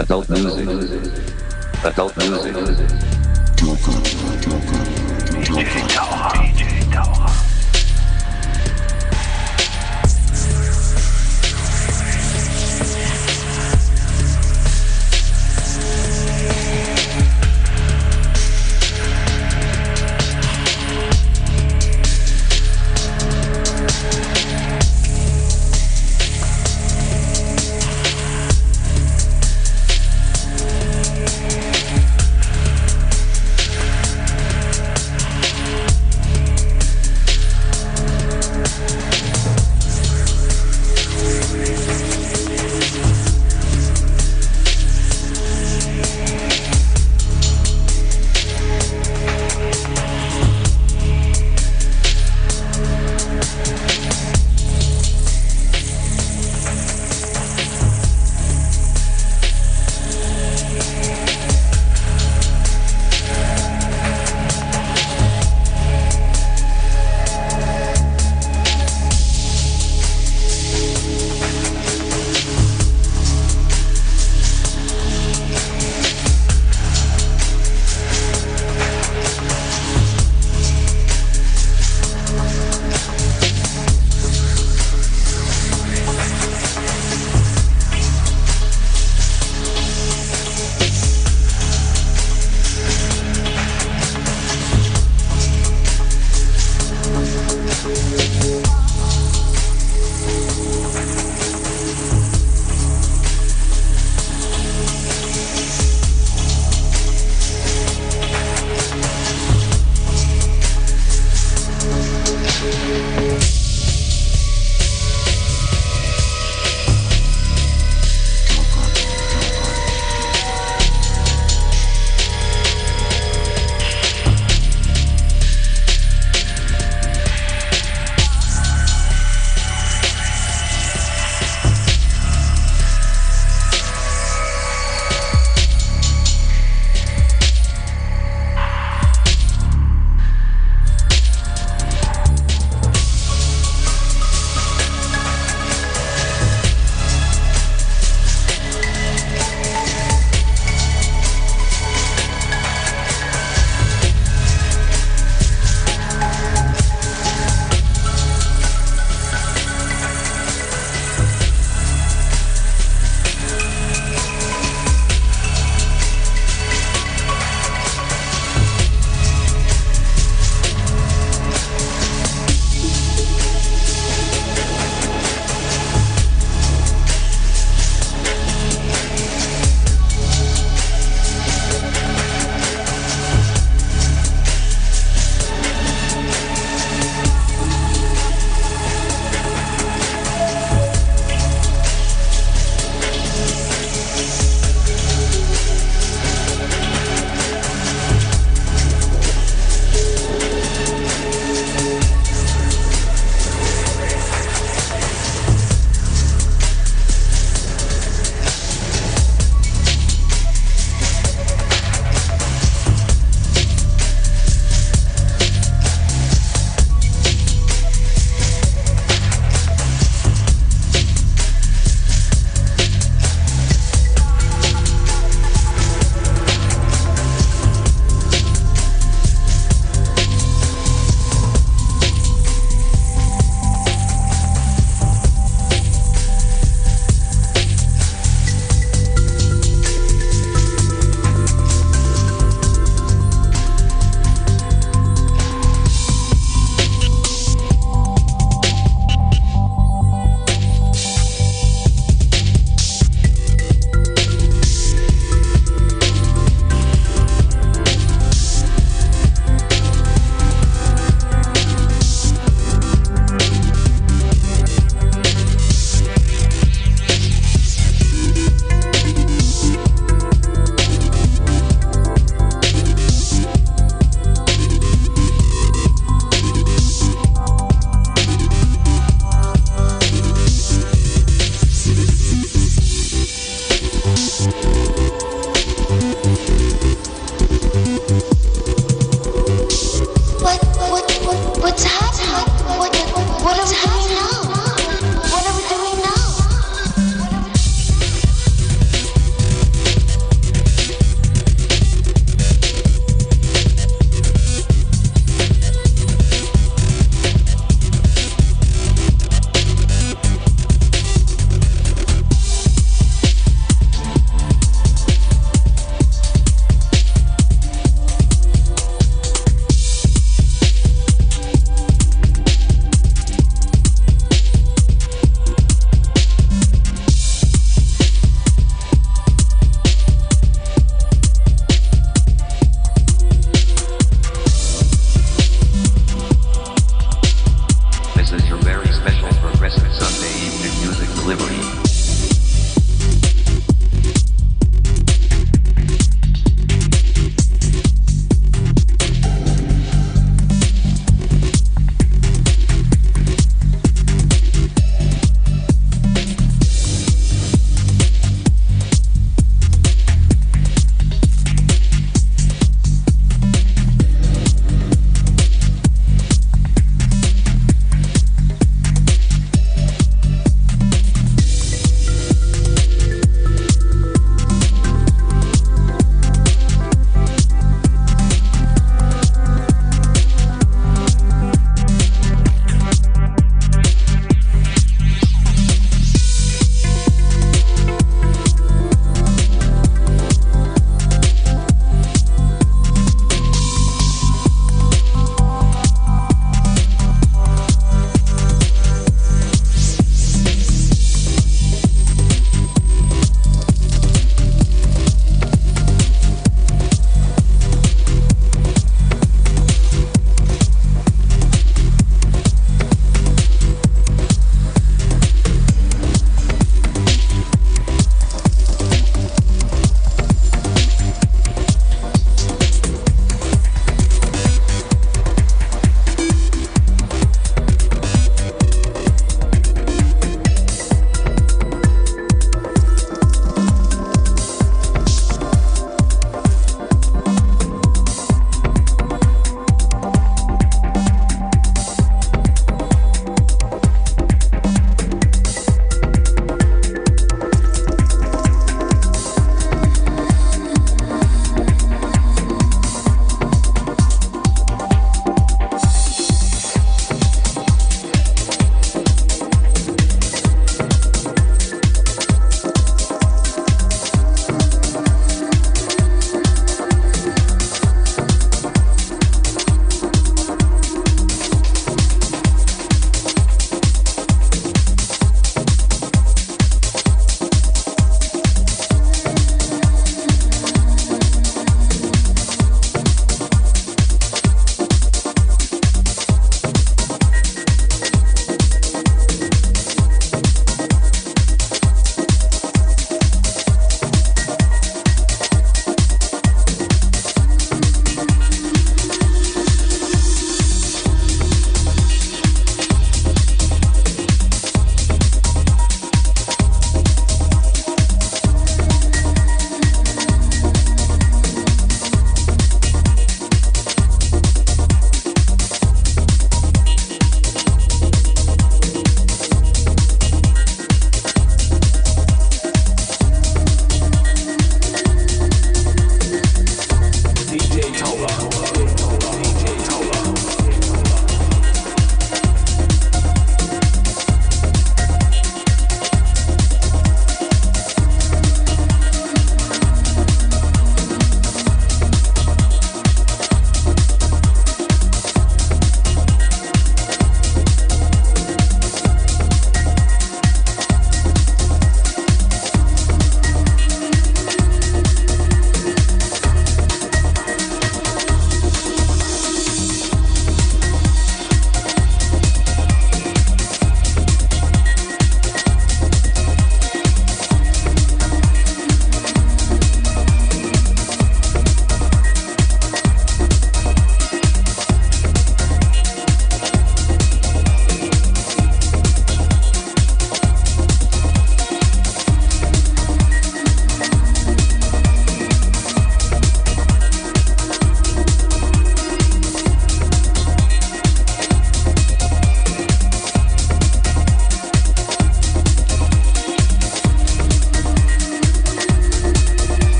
adult music, adult music. DJ Taucher. DJ Taucher.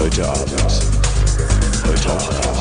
Heute Abend. Heute Abend.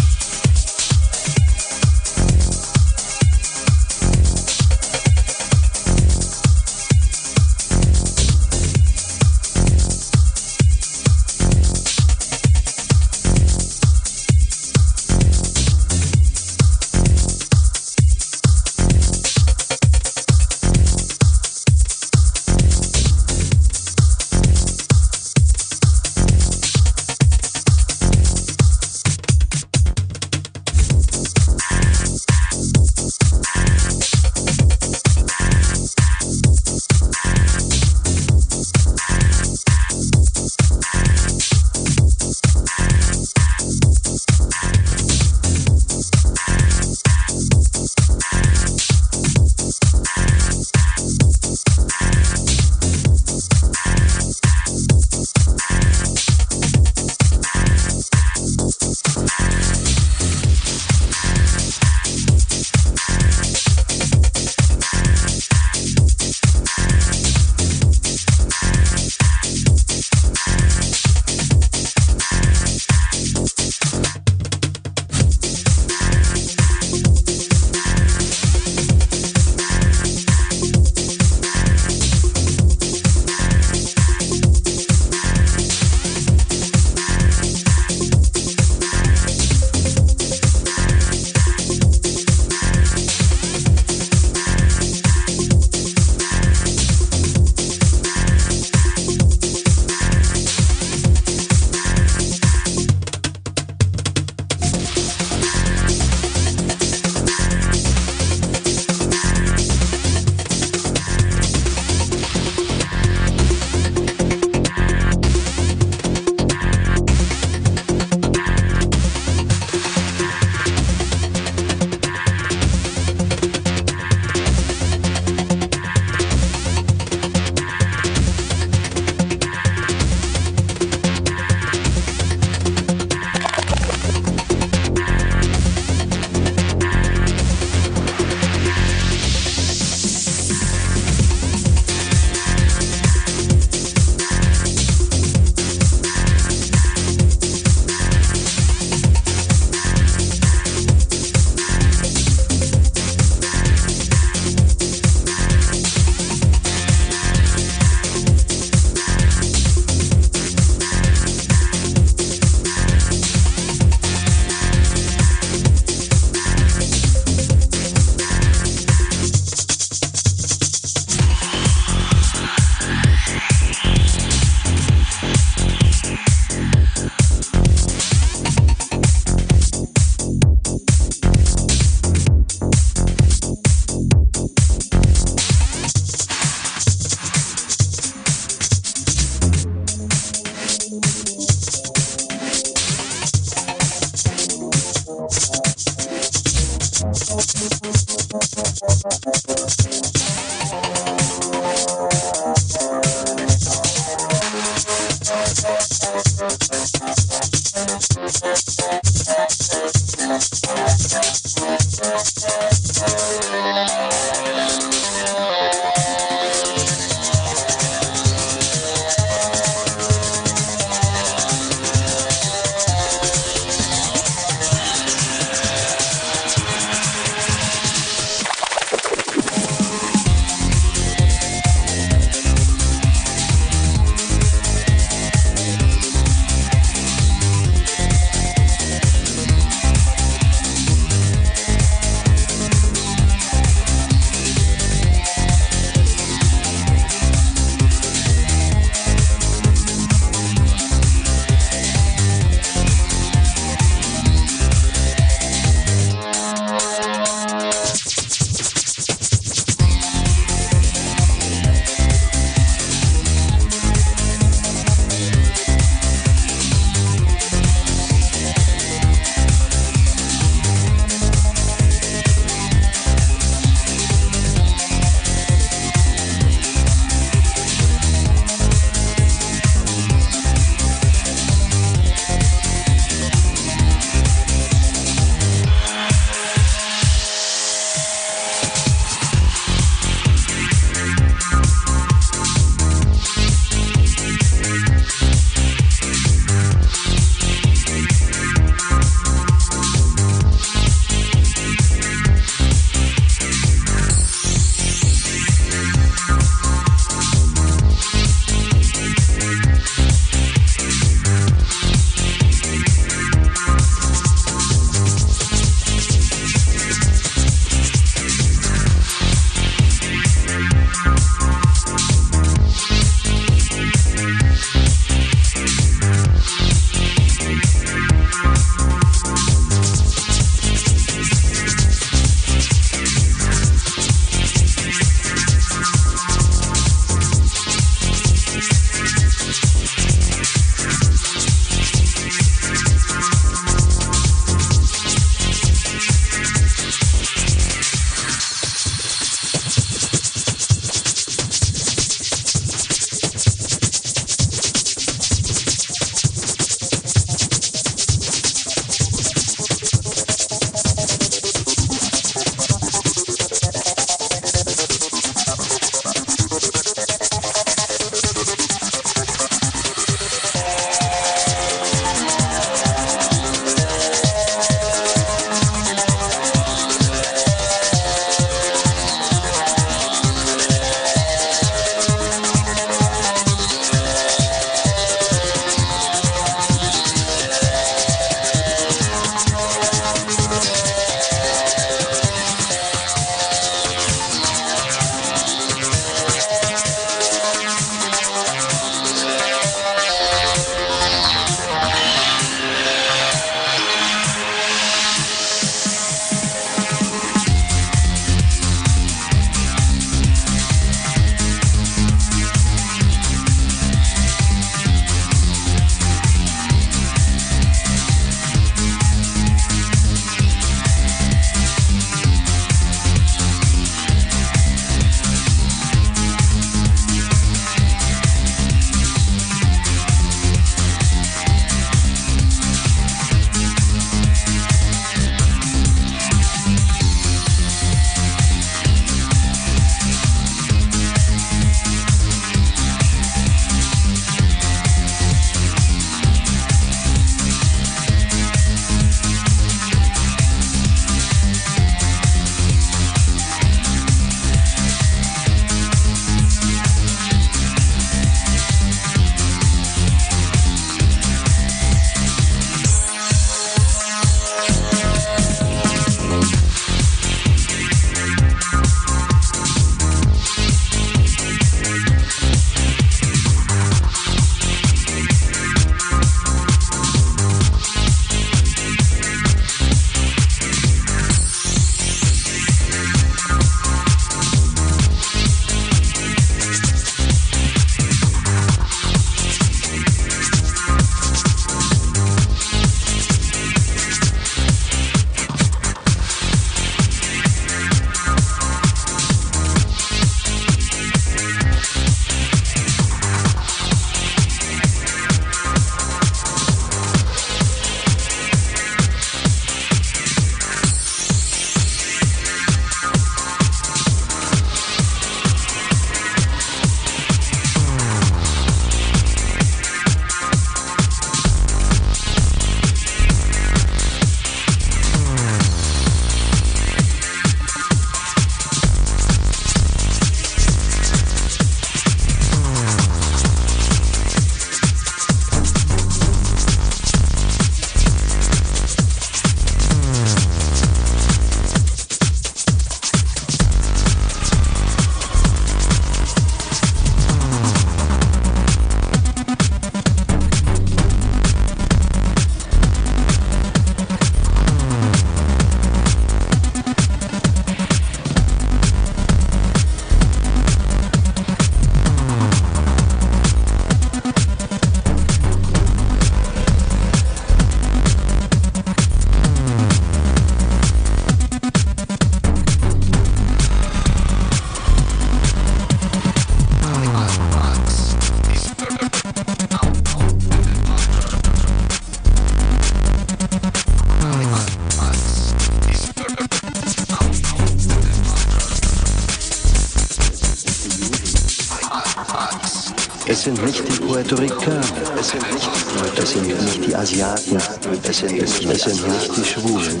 Puerto Ricaner, es sind nicht die, Asiaten, es sind, es sind nicht die Schwulen,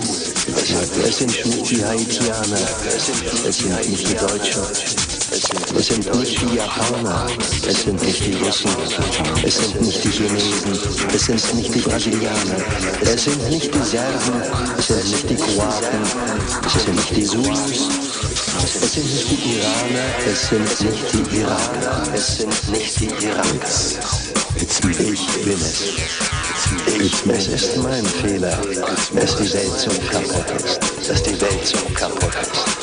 es sind nicht die Haitianer, es sind nicht die Deutschen, es sind nicht die Japaner, es sind nicht die Russen, es sind nicht die Chinesen, es sind nicht die Brasilianer, es sind nicht die Serben, es sind nicht die Kroaten, es sind nicht die Zulus, es sind nicht die Iraner, es sind nicht die Iraner, es sind nicht die Iraks. Ich bin es. Es ist mein Fehler, dass die Welt so kaputt ist, dass die Welt so kaputt ist.